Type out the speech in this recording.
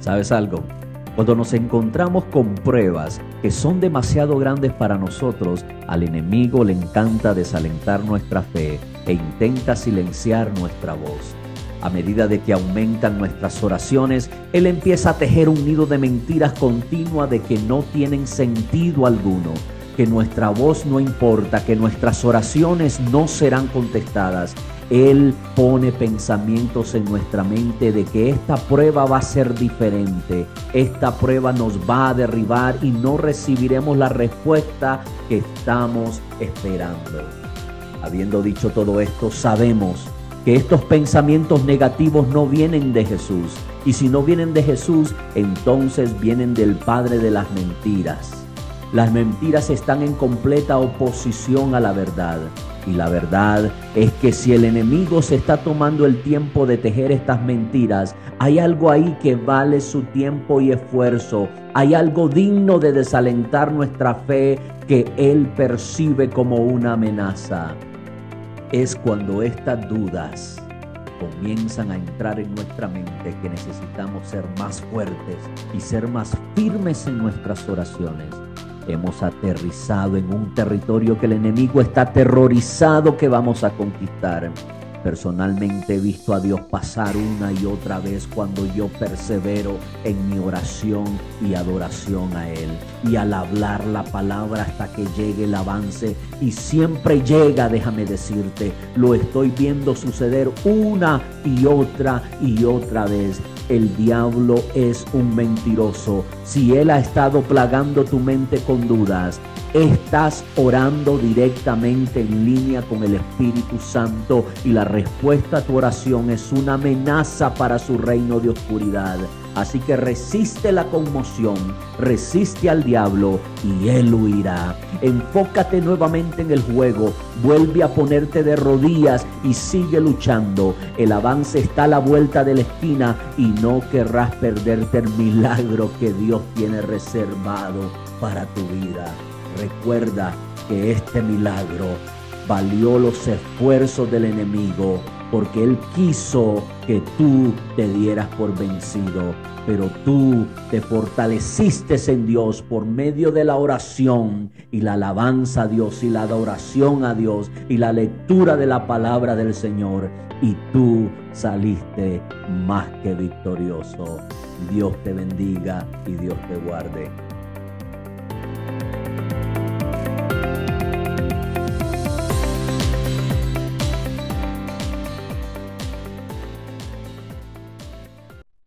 ¿Sabes algo? Cuando nos encontramos con pruebas que son demasiado grandes para nosotros, al enemigo le encanta desalentar nuestra fe e intenta silenciar nuestra voz. A medida de que aumentan nuestras oraciones, Él empieza a tejer un nido de mentiras continua de que no tienen sentido alguno, que nuestra voz no importa, que nuestras oraciones no serán contestadas él pone pensamientos en nuestra mente de que esta prueba va a ser diferente, esta prueba nos va a derribar y no recibiremos la respuesta que estamos esperando. Habiendo dicho todo esto, sabemos que estos pensamientos negativos no vienen de Jesús. Y si no vienen de Jesús, entonces vienen del Padre de las mentiras. Las mentiras están en completa oposición a la verdad. Y la verdad es que si el enemigo se está tomando el tiempo de tejer estas mentiras, hay algo ahí que vale su tiempo y esfuerzo. Hay algo digno de desalentar nuestra fe que él percibe como una amenaza. Es cuando estas dudas comienzan a entrar en nuestra mente que necesitamos ser más fuertes y ser más firmes en nuestras oraciones Hemos aterrizado en un territorio que el enemigo está aterrorizado que vamos a conquistar. Personalmente he visto a Dios pasar una y otra vez cuando yo persevero en mi oración y adoración a Él. Y al hablar la palabra hasta que llegue el avance. Y siempre llega, déjame decirte, lo estoy viendo suceder una y otra y otra vez el diablo es un mentiroso. Si él ha estado plagando tu mente con dudas, estás orando directamente en línea con el Espíritu Santo y la respuesta a tu oración es una amenaza para su reino de oscuridad. Así que resiste la conmoción, resiste al diablo y él huirá. Enfócate nuevamente en el juego, vuelve a ponerte de rodillas y sigue luchando. El avance está a la vuelta de la esquina y no querrás perderte el milagro que Dios tiene reservado para tu vida. Recuerda que este milagro valió los esfuerzos del enemigo porque Él quiso que tú te dieras por vencido, pero tú te fortaleciste en Dios por medio de la oración y la alabanza a Dios y la adoración a Dios y la lectura de la palabra del Señor y tú saliste más que victorioso. Dios te bendiga y Dios te guarde.